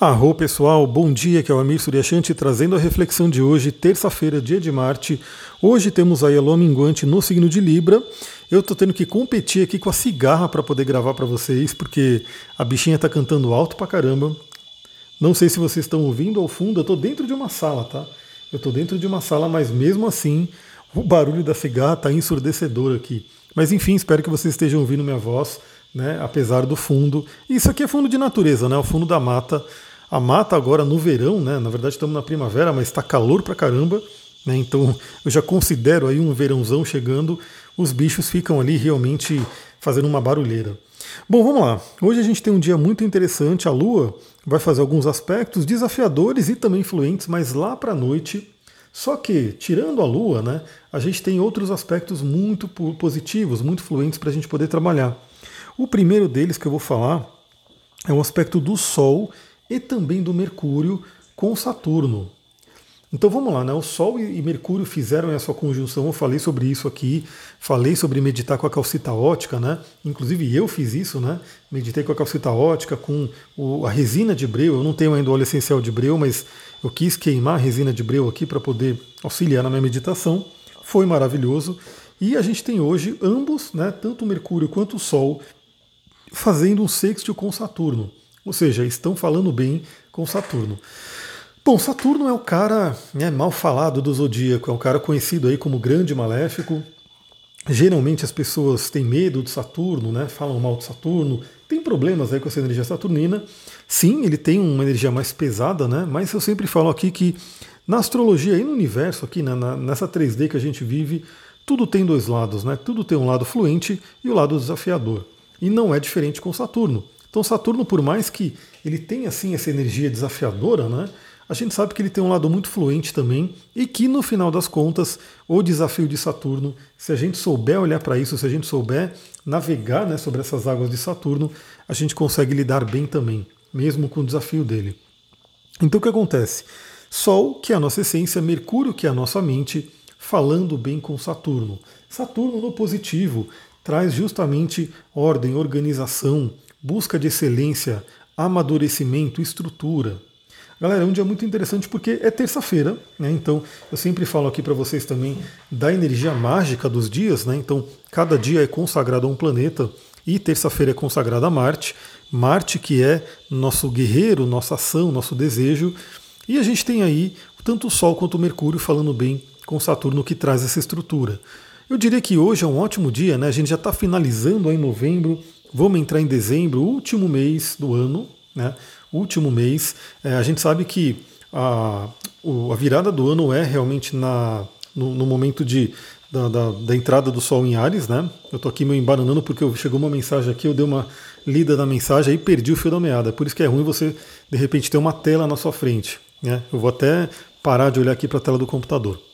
Arro pessoal, bom dia, que é o Amir Suryashanti trazendo a reflexão de hoje, terça-feira, dia de Marte. Hoje temos a lua minguante no signo de Libra. Eu tô tendo que competir aqui com a cigarra para poder gravar para vocês, porque a bichinha tá cantando alto pra caramba. Não sei se vocês estão ouvindo ao fundo, eu tô dentro de uma sala, tá? Eu tô dentro de uma sala, mas mesmo assim, o barulho da cigarra tá ensurdecedor aqui. Mas enfim, espero que vocês estejam ouvindo minha voz, né? Apesar do fundo. Isso aqui é fundo de natureza, né? O fundo da mata. A mata agora no verão, né? Na verdade estamos na primavera, mas está calor pra caramba. Né? Então eu já considero aí um verãozão chegando. Os bichos ficam ali realmente fazendo uma barulheira. Bom, vamos lá. Hoje a gente tem um dia muito interessante. A Lua vai fazer alguns aspectos desafiadores e também influentes, mas lá para a noite. Só que, tirando a Lua, né, a gente tem outros aspectos muito positivos, muito fluentes para a gente poder trabalhar. O primeiro deles que eu vou falar é o aspecto do Sol e também do Mercúrio com Saturno. Então vamos lá, né? O Sol e Mercúrio fizeram essa conjunção. Eu falei sobre isso aqui, falei sobre meditar com a calcita ótica, né? Inclusive eu fiz isso, né? Meditei com a calcita ótica, com o, a resina de breu. Eu não tenho ainda óleo essencial de breu, mas eu quis queimar a resina de breu aqui para poder auxiliar na minha meditação. Foi maravilhoso. E a gente tem hoje ambos, né? Tanto o Mercúrio quanto o Sol, fazendo um sextil com Saturno. Ou seja, estão falando bem com Saturno. Bom, Saturno é o cara né, mal falado do zodíaco, é um cara conhecido aí como grande maléfico. Geralmente as pessoas têm medo de Saturno, né, falam mal de Saturno, tem problemas aí com essa energia saturnina. Sim, ele tem uma energia mais pesada, né, mas eu sempre falo aqui que na astrologia e no universo, aqui né, nessa 3D que a gente vive, tudo tem dois lados, né? Tudo tem um lado fluente e o lado desafiador. E não é diferente com Saturno. Então Saturno, por mais que ele tenha assim essa energia desafiadora, né, a gente sabe que ele tem um lado muito fluente também e que no final das contas o desafio de Saturno, se a gente souber olhar para isso, se a gente souber navegar né, sobre essas águas de Saturno, a gente consegue lidar bem também, mesmo com o desafio dele. Então o que acontece? Sol, que é a nossa essência, Mercúrio, que é a nossa mente, falando bem com Saturno. Saturno no positivo traz justamente ordem, organização, busca de excelência, amadurecimento, estrutura. Galera, é um dia muito interessante porque é terça-feira, né? Então eu sempre falo aqui para vocês também da energia mágica dos dias, né? Então cada dia é consagrado a um planeta e terça-feira é consagrada a Marte. Marte que é nosso guerreiro, nossa ação, nosso desejo. E a gente tem aí tanto o Sol quanto o Mercúrio falando bem com Saturno que traz essa estrutura. Eu diria que hoje é um ótimo dia, né? A gente já está finalizando aí novembro, Vamos entrar em dezembro, último mês do ano, né? Último mês. É, a gente sabe que a, a virada do ano é realmente na, no, no momento de, da, da, da, entrada do Sol em Ares, né? Eu estou aqui me embananando porque chegou uma mensagem aqui, eu dei uma lida na mensagem e perdi o fio da meada. Por isso que é ruim você, de repente, ter uma tela na sua frente. Né? Eu vou até parar de olhar aqui para a tela do computador.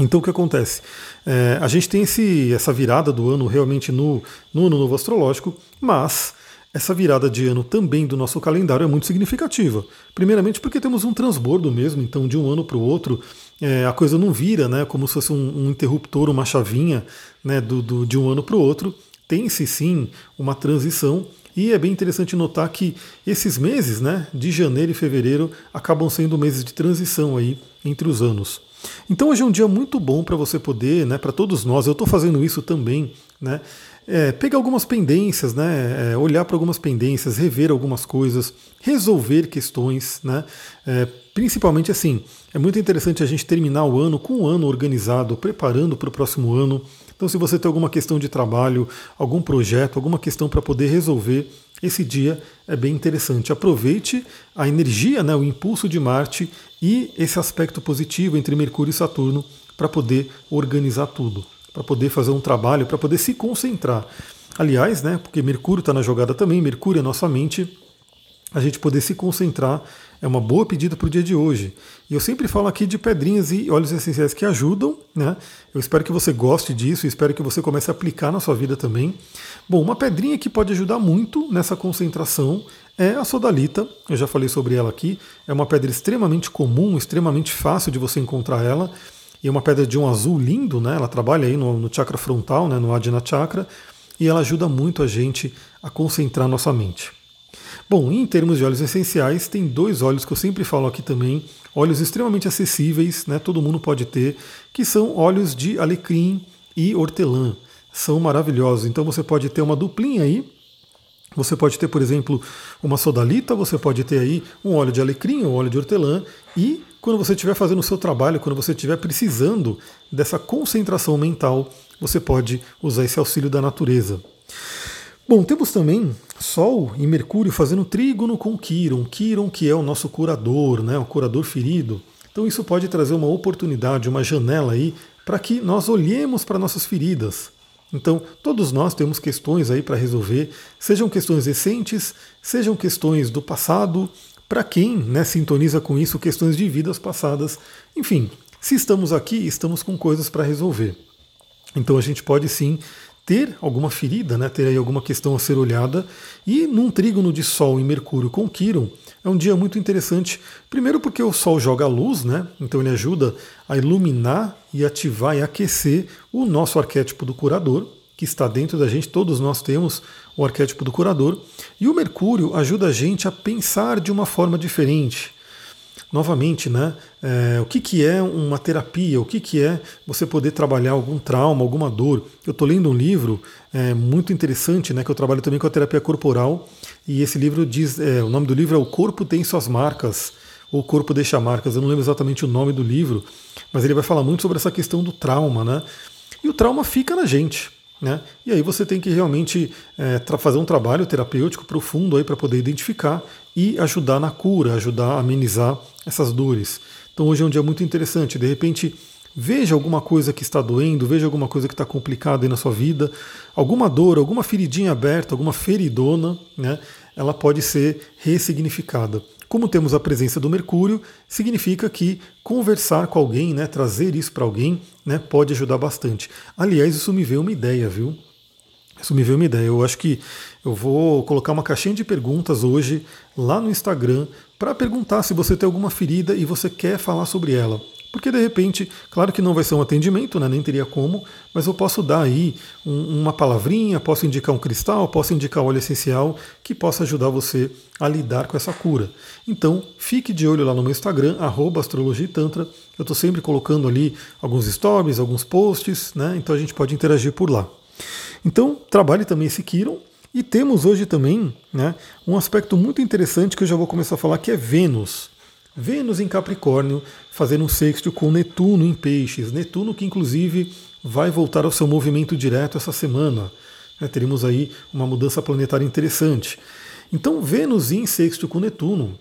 Então o que acontece? É, a gente tem esse, essa virada do ano realmente no, no ano novo astrológico, mas essa virada de ano também do nosso calendário é muito significativa. Primeiramente porque temos um transbordo mesmo, então de um ano para o outro é, a coisa não vira né, como se fosse um, um interruptor, uma chavinha né, do, do de um ano para o outro. Tem-se sim uma transição e é bem interessante notar que esses meses, né, de janeiro e fevereiro, acabam sendo meses de transição aí entre os anos. Então hoje é um dia muito bom para você poder, né, para todos nós, eu estou fazendo isso também, né, é, pegar algumas pendências, né, é, olhar para algumas pendências, rever algumas coisas, resolver questões, né, é, principalmente assim, é muito interessante a gente terminar o ano com um ano organizado, preparando para o próximo ano. Então, se você tem alguma questão de trabalho, algum projeto, alguma questão para poder resolver, esse dia é bem interessante. Aproveite a energia, né, o impulso de Marte e esse aspecto positivo entre Mercúrio e Saturno para poder organizar tudo, para poder fazer um trabalho, para poder se concentrar. Aliás, né, porque Mercúrio está na jogada também, Mercúrio é nossa mente, a gente poder se concentrar é uma boa pedida para o dia de hoje. E eu sempre falo aqui de pedrinhas e óleos essenciais que ajudam, né? Eu espero que você goste disso, espero que você comece a aplicar na sua vida também. Bom, uma pedrinha que pode ajudar muito nessa concentração é a sodalita. Eu já falei sobre ela aqui. É uma pedra extremamente comum, extremamente fácil de você encontrar ela. E é uma pedra de um azul lindo, né? Ela trabalha aí no, no chakra frontal, né? no Adina Chakra, e ela ajuda muito a gente a concentrar nossa mente. Bom, em termos de óleos essenciais, tem dois óleos que eu sempre falo aqui também, óleos extremamente acessíveis, né? Todo mundo pode ter, que são óleos de alecrim e hortelã. São maravilhosos. Então você pode ter uma duplinha aí. Você pode ter, por exemplo, uma sodalita, você pode ter aí um óleo de alecrim ou óleo de hortelã e quando você estiver fazendo o seu trabalho, quando você estiver precisando dessa concentração mental, você pode usar esse auxílio da natureza. Bom, temos também Sol e Mercúrio fazendo trígono com Quiron, Quiron que é o nosso curador, né, o curador ferido. Então isso pode trazer uma oportunidade, uma janela aí para que nós olhemos para nossas feridas. Então, todos nós temos questões aí para resolver, sejam questões recentes, sejam questões do passado, para quem né, sintoniza com isso, questões de vidas passadas. Enfim, se estamos aqui, estamos com coisas para resolver. Então a gente pode sim ter alguma ferida, né, ter aí alguma questão a ser olhada. E num trígono de Sol e Mercúrio com Quiron, é um dia muito interessante. Primeiro porque o Sol joga luz, né? Então ele ajuda a iluminar e ativar e aquecer o nosso arquétipo do curador, que está dentro da gente, todos nós temos o arquétipo do curador. E o Mercúrio ajuda a gente a pensar de uma forma diferente novamente, né, é, o que, que é uma terapia, o que, que é você poder trabalhar algum trauma, alguma dor. Eu estou lendo um livro é, muito interessante, né, que eu trabalho também com a terapia corporal, e esse livro diz, é, o nome do livro é O Corpo Tem Suas Marcas, ou O Corpo Deixa Marcas, eu não lembro exatamente o nome do livro, mas ele vai falar muito sobre essa questão do trauma, né, e o trauma fica na gente. Né? E aí você tem que realmente é, fazer um trabalho terapêutico profundo para poder identificar e ajudar na cura, ajudar a amenizar essas dores. Então hoje é um dia muito interessante. De repente, veja alguma coisa que está doendo, veja alguma coisa que está complicada aí na sua vida, alguma dor, alguma feridinha aberta, alguma feridona, né? Ela pode ser ressignificada. Como temos a presença do Mercúrio, significa que conversar com alguém, né, trazer isso para alguém, né, pode ajudar bastante. Aliás, isso me veio uma ideia, viu? Isso me veio uma ideia. Eu acho que eu vou colocar uma caixinha de perguntas hoje lá no Instagram para perguntar se você tem alguma ferida e você quer falar sobre ela. Porque de repente, claro que não vai ser um atendimento, né, nem teria como, mas eu posso dar aí um, uma palavrinha, posso indicar um cristal, posso indicar óleo essencial que possa ajudar você a lidar com essa cura. Então, fique de olho lá no meu Instagram, astrologitantra. Eu estou sempre colocando ali alguns stories, alguns posts, né? Então a gente pode interagir por lá. Então, trabalhe também esse Kiron. E temos hoje também né, um aspecto muito interessante que eu já vou começar a falar, que é Vênus. Vênus em Capricórnio fazendo um sexto com Netuno em Peixes. Netuno que inclusive vai voltar ao seu movimento direto essa semana. É, teremos aí uma mudança planetária interessante. Então, Vênus em sexto com Netuno.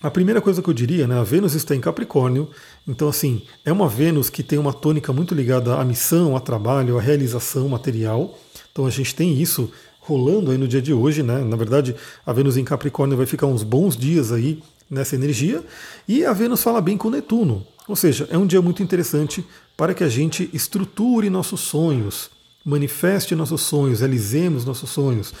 A primeira coisa que eu diria, né, a Vênus está em Capricórnio, então assim, é uma Vênus que tem uma tônica muito ligada à missão, ao trabalho, à realização material. Então a gente tem isso rolando aí no dia de hoje, né? Na verdade, a Vênus em Capricórnio vai ficar uns bons dias aí nessa energia, e a Vênus fala bem com Netuno. Ou seja, é um dia muito interessante para que a gente estruture nossos sonhos, manifeste nossos sonhos, realizemos nossos sonhos.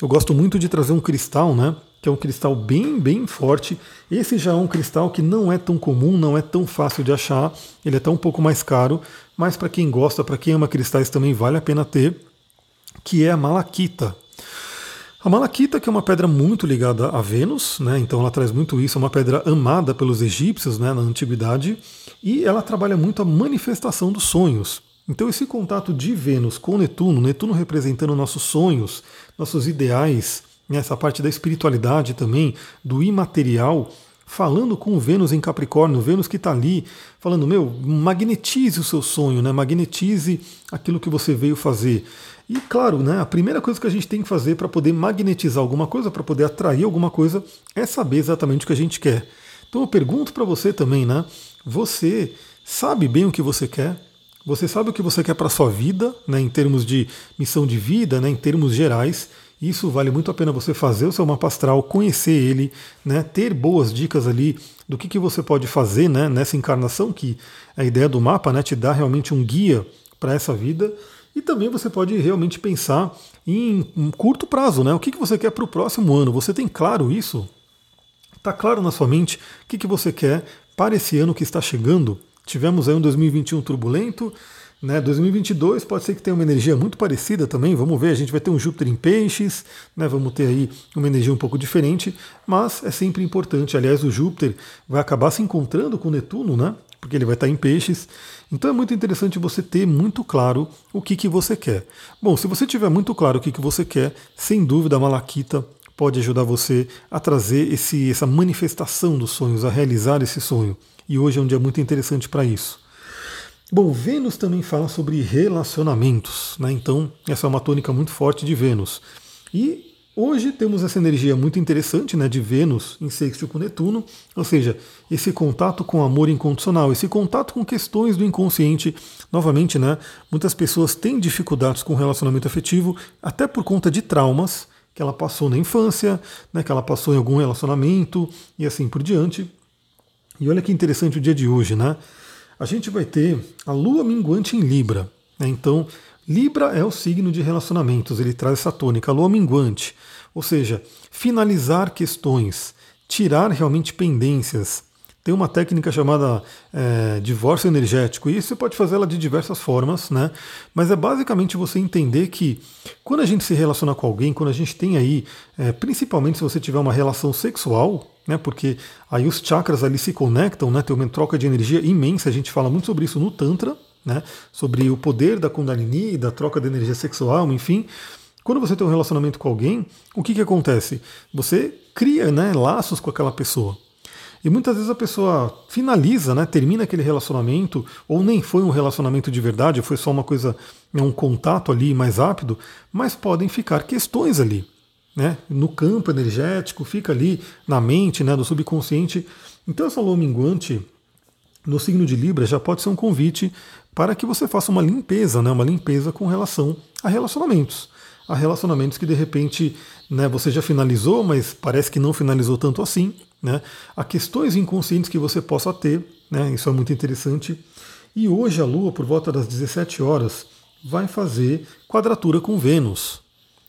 Eu gosto muito de trazer um cristal, né? Que é um cristal bem, bem forte. Esse já é um cristal que não é tão comum, não é tão fácil de achar. Ele é até um pouco mais caro, mas para quem gosta, para quem ama cristais também vale a pena ter, que é a malaquita. A malaquita, que é uma pedra muito ligada a Vênus, né? então ela traz muito isso, é uma pedra amada pelos egípcios né? na antiguidade, e ela trabalha muito a manifestação dos sonhos. Então esse contato de Vênus com Netuno, Netuno representando nossos sonhos, nossos ideais, né? essa parte da espiritualidade também, do imaterial, falando com Vênus em Capricórnio, Vênus que está ali, falando, meu, magnetize o seu sonho, né? magnetize aquilo que você veio fazer. E claro, né, a primeira coisa que a gente tem que fazer para poder magnetizar alguma coisa, para poder atrair alguma coisa, é saber exatamente o que a gente quer. Então eu pergunto para você também, né? Você sabe bem o que você quer? Você sabe o que você quer para sua vida, né, em termos de missão de vida, né, em termos gerais? Isso vale muito a pena você fazer o seu mapa astral, conhecer ele, né, ter boas dicas ali do que, que você pode fazer né, nessa encarnação, que a ideia do mapa né, te dá realmente um guia para essa vida. E também você pode realmente pensar em um curto prazo, né? O que, que você quer para o próximo ano? Você tem claro isso? Está claro na sua mente o que, que você quer para esse ano que está chegando? Tivemos aí um 2021 turbulento, Né? 2022 pode ser que tenha uma energia muito parecida também, vamos ver, a gente vai ter um Júpiter em peixes, né? vamos ter aí uma energia um pouco diferente, mas é sempre importante, aliás o Júpiter vai acabar se encontrando com Netuno, né? Porque ele vai estar em peixes, então é muito interessante você ter muito claro o que, que você quer. Bom, se você tiver muito claro o que, que você quer, sem dúvida a Malaquita pode ajudar você a trazer esse, essa manifestação dos sonhos, a realizar esse sonho. E hoje é um dia muito interessante para isso. Bom, Vênus também fala sobre relacionamentos, né? Então, essa é uma tônica muito forte de Vênus. E hoje temos essa energia muito interessante, né, de Vênus em sexto com Netuno, ou seja, esse contato com amor incondicional, esse contato com questões do inconsciente. Novamente, né, muitas pessoas têm dificuldades com relacionamento afetivo, até por conta de traumas que ela passou na infância, né, que ela passou em algum relacionamento e assim por diante. E olha que interessante o dia de hoje, né? a gente vai ter a lua minguante em Libra. Né? Então, Libra é o signo de relacionamentos, ele traz essa tônica, lua minguante. Ou seja, finalizar questões, tirar realmente pendências. Tem uma técnica chamada é, divórcio energético, e você pode fazer ela de diversas formas, né? Mas é basicamente você entender que quando a gente se relaciona com alguém, quando a gente tem aí, é, principalmente se você tiver uma relação sexual, né? Porque aí os chakras ali se conectam, né? Tem uma troca de energia imensa. A gente fala muito sobre isso no Tantra, né? Sobre o poder da Kundalini, da troca de energia sexual, enfim. Quando você tem um relacionamento com alguém, o que, que acontece? Você cria né, laços com aquela pessoa. E muitas vezes a pessoa finaliza, né, termina aquele relacionamento, ou nem foi um relacionamento de verdade, foi só uma coisa, né, um contato ali mais rápido, mas podem ficar questões ali né, no campo energético, fica ali na mente, né, do subconsciente. Então essa lua minguante no signo de Libra já pode ser um convite para que você faça uma limpeza, né, uma limpeza com relação a relacionamentos. A relacionamentos que de repente né, você já finalizou, mas parece que não finalizou tanto assim. Né, a questões inconscientes que você possa ter, né, isso é muito interessante. E hoje a Lua, por volta das 17 horas, vai fazer quadratura com Vênus.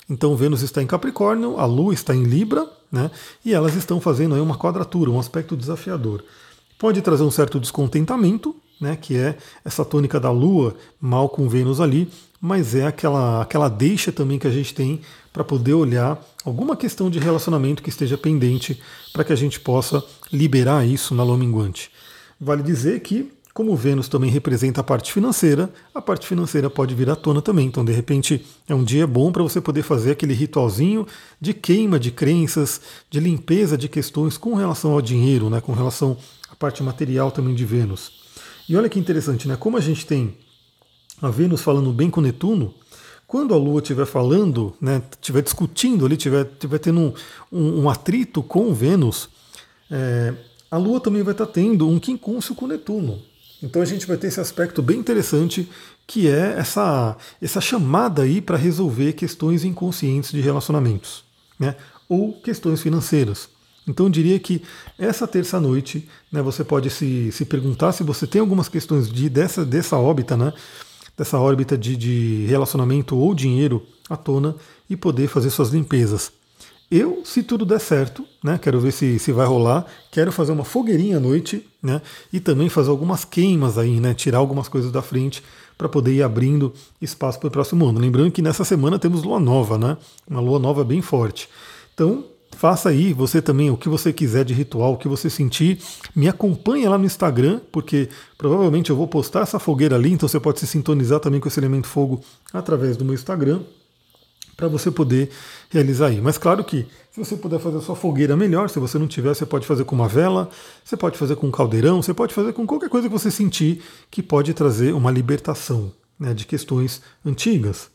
Então Vênus está em Capricórnio, a Lua está em Libra, né? E elas estão fazendo aí uma quadratura, um aspecto desafiador. Pode trazer um certo descontentamento, né? Que é essa tônica da Lua mal com Vênus ali, mas é aquela aquela deixa também que a gente tem para poder olhar alguma questão de relacionamento que esteja pendente para que a gente possa liberar isso na lua minguante. Vale dizer que como Vênus também representa a parte financeira, a parte financeira pode vir à tona também. Então, de repente, é um dia bom para você poder fazer aquele ritualzinho de queima de crenças, de limpeza de questões com relação ao dinheiro, né, com relação à parte material também de Vênus. E olha que interessante, né? Como a gente tem a Vênus falando bem com Netuno, quando a Lua estiver falando, né, estiver discutindo ali, estiver, estiver tendo um, um, um, atrito com Vênus, é, a Lua também vai estar tendo um quincúncio com Netuno. Então a gente vai ter esse aspecto bem interessante que é essa, essa chamada aí para resolver questões inconscientes de relacionamentos, né? ou questões financeiras. Então eu diria que essa terça-noite né, você pode se, se perguntar se você tem algumas questões de, dessa, dessa órbita, né, dessa órbita de, de relacionamento ou dinheiro à tona e poder fazer suas limpezas. Eu, se tudo der certo, né, quero ver se, se vai rolar, quero fazer uma fogueirinha à noite, né, e também fazer algumas queimas aí, né, tirar algumas coisas da frente para poder ir abrindo espaço para o próximo ano. Lembrando que nessa semana temos lua nova, né, uma lua nova bem forte. Então, faça aí você também o que você quiser de ritual, o que você sentir. Me acompanhe lá no Instagram, porque provavelmente eu vou postar essa fogueira ali, então você pode se sintonizar também com esse elemento fogo através do meu Instagram para você poder realizar aí. Mas claro que se você puder fazer a sua fogueira melhor, se você não tiver, você pode fazer com uma vela, você pode fazer com um caldeirão, você pode fazer com qualquer coisa que você sentir que pode trazer uma libertação né, de questões antigas.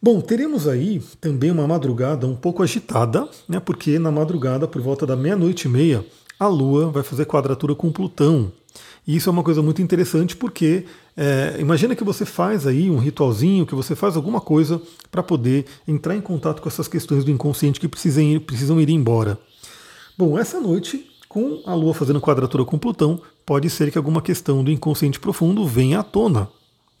Bom, teremos aí também uma madrugada um pouco agitada, né, porque na madrugada, por volta da meia-noite e meia, a Lua vai fazer quadratura com Plutão. E isso é uma coisa muito interessante porque é, imagina que você faz aí um ritualzinho, que você faz alguma coisa para poder entrar em contato com essas questões do inconsciente que precisam ir, precisam ir embora. Bom, essa noite, com a Lua fazendo quadratura com Plutão, pode ser que alguma questão do inconsciente profundo venha à tona,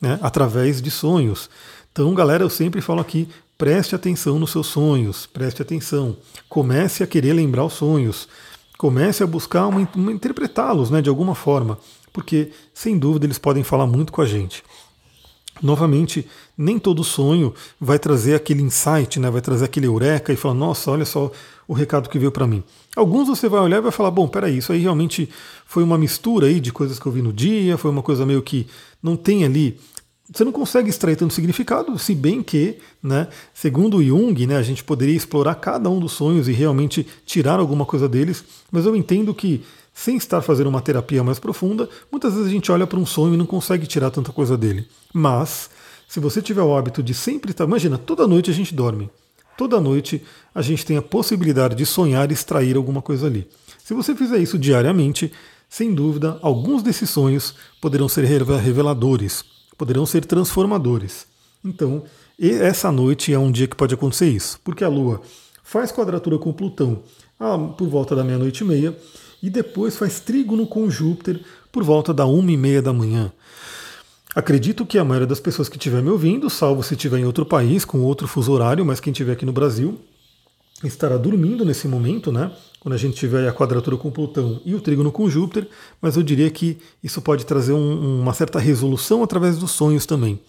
né, através de sonhos. Então, galera, eu sempre falo aqui, preste atenção nos seus sonhos, preste atenção, comece a querer lembrar os sonhos, comece a buscar uma, uma interpretá-los né, de alguma forma porque sem dúvida eles podem falar muito com a gente. Novamente, nem todo sonho vai trazer aquele insight, né? vai trazer aquele eureka e falar, nossa, olha só o recado que veio para mim. Alguns você vai olhar e vai falar, bom, peraí, isso aí realmente foi uma mistura aí de coisas que eu vi no dia, foi uma coisa meio que não tem ali você não consegue extrair tanto significado, se bem que, né, segundo Jung, né, a gente poderia explorar cada um dos sonhos e realmente tirar alguma coisa deles, mas eu entendo que, sem estar fazendo uma terapia mais profunda, muitas vezes a gente olha para um sonho e não consegue tirar tanta coisa dele. Mas, se você tiver o hábito de sempre estar. Imagina, toda noite a gente dorme. Toda noite a gente tem a possibilidade de sonhar e extrair alguma coisa ali. Se você fizer isso diariamente, sem dúvida, alguns desses sonhos poderão ser reveladores, poderão ser transformadores. Então, essa noite é um dia que pode acontecer isso, porque a Lua faz quadratura com Plutão ah, por volta da meia-noite e meia, e depois faz trígono com Júpiter por volta da uma e meia da manhã. Acredito que a maioria das pessoas que estiver me ouvindo, salvo se estiver em outro país, com outro fuso horário, mas quem estiver aqui no Brasil, estará dormindo nesse momento, né? Quando a gente tiver a quadratura com Plutão e o trígono com Júpiter, mas eu diria que isso pode trazer um, uma certa resolução através dos sonhos também.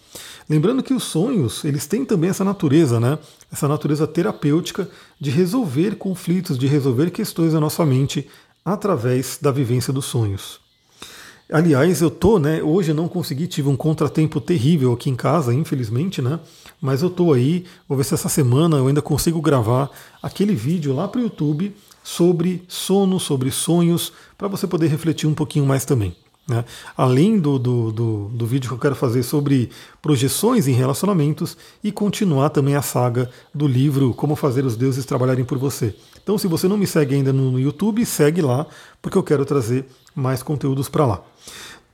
Lembrando que os sonhos, eles têm também essa natureza, né? Essa natureza terapêutica de resolver conflitos, de resolver questões da nossa mente através da vivência dos sonhos. Aliás, eu tô, né? Hoje eu não consegui, tive um contratempo terrível aqui em casa, infelizmente, né? Mas eu tô aí, vou ver se essa semana eu ainda consigo gravar aquele vídeo lá para o YouTube sobre sono, sobre sonhos, para você poder refletir um pouquinho mais também. Né? Além do, do, do, do, vídeo que eu quero fazer sobre projeções em relacionamentos e continuar também a saga do livro Como Fazer os Deuses Trabalharem por Você. Então, se você não me segue ainda no, no YouTube, segue lá, porque eu quero trazer mais conteúdos para lá.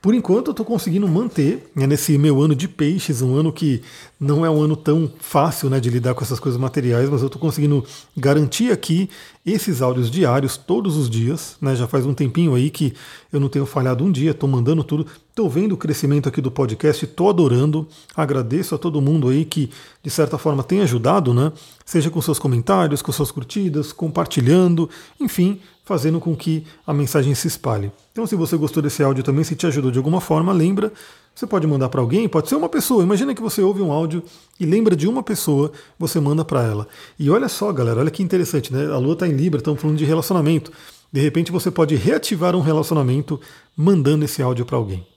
Por enquanto, eu estou conseguindo manter né, nesse meu ano de peixes, um ano que não é um ano tão fácil né, de lidar com essas coisas materiais, mas eu estou conseguindo garantir aqui esses áudios diários todos os dias. Né, já faz um tempinho aí que eu não tenho falhado um dia, estou mandando tudo. Estou vendo o crescimento aqui do podcast, estou adorando. Agradeço a todo mundo aí que, de certa forma, tem ajudado, né? Seja com seus comentários, com suas curtidas, compartilhando, enfim, fazendo com que a mensagem se espalhe. Então, se você gostou desse áudio também, se te ajudou de alguma forma, lembra, você pode mandar para alguém, pode ser uma pessoa. Imagina que você ouve um áudio e lembra de uma pessoa, você manda para ela. E olha só, galera, olha que interessante, né? A Lua está em Libra, estamos falando de relacionamento. De repente você pode reativar um relacionamento mandando esse áudio para alguém.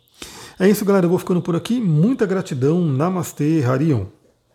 É isso, galera. Eu vou ficando por aqui. Muita gratidão. Namastê, Harion.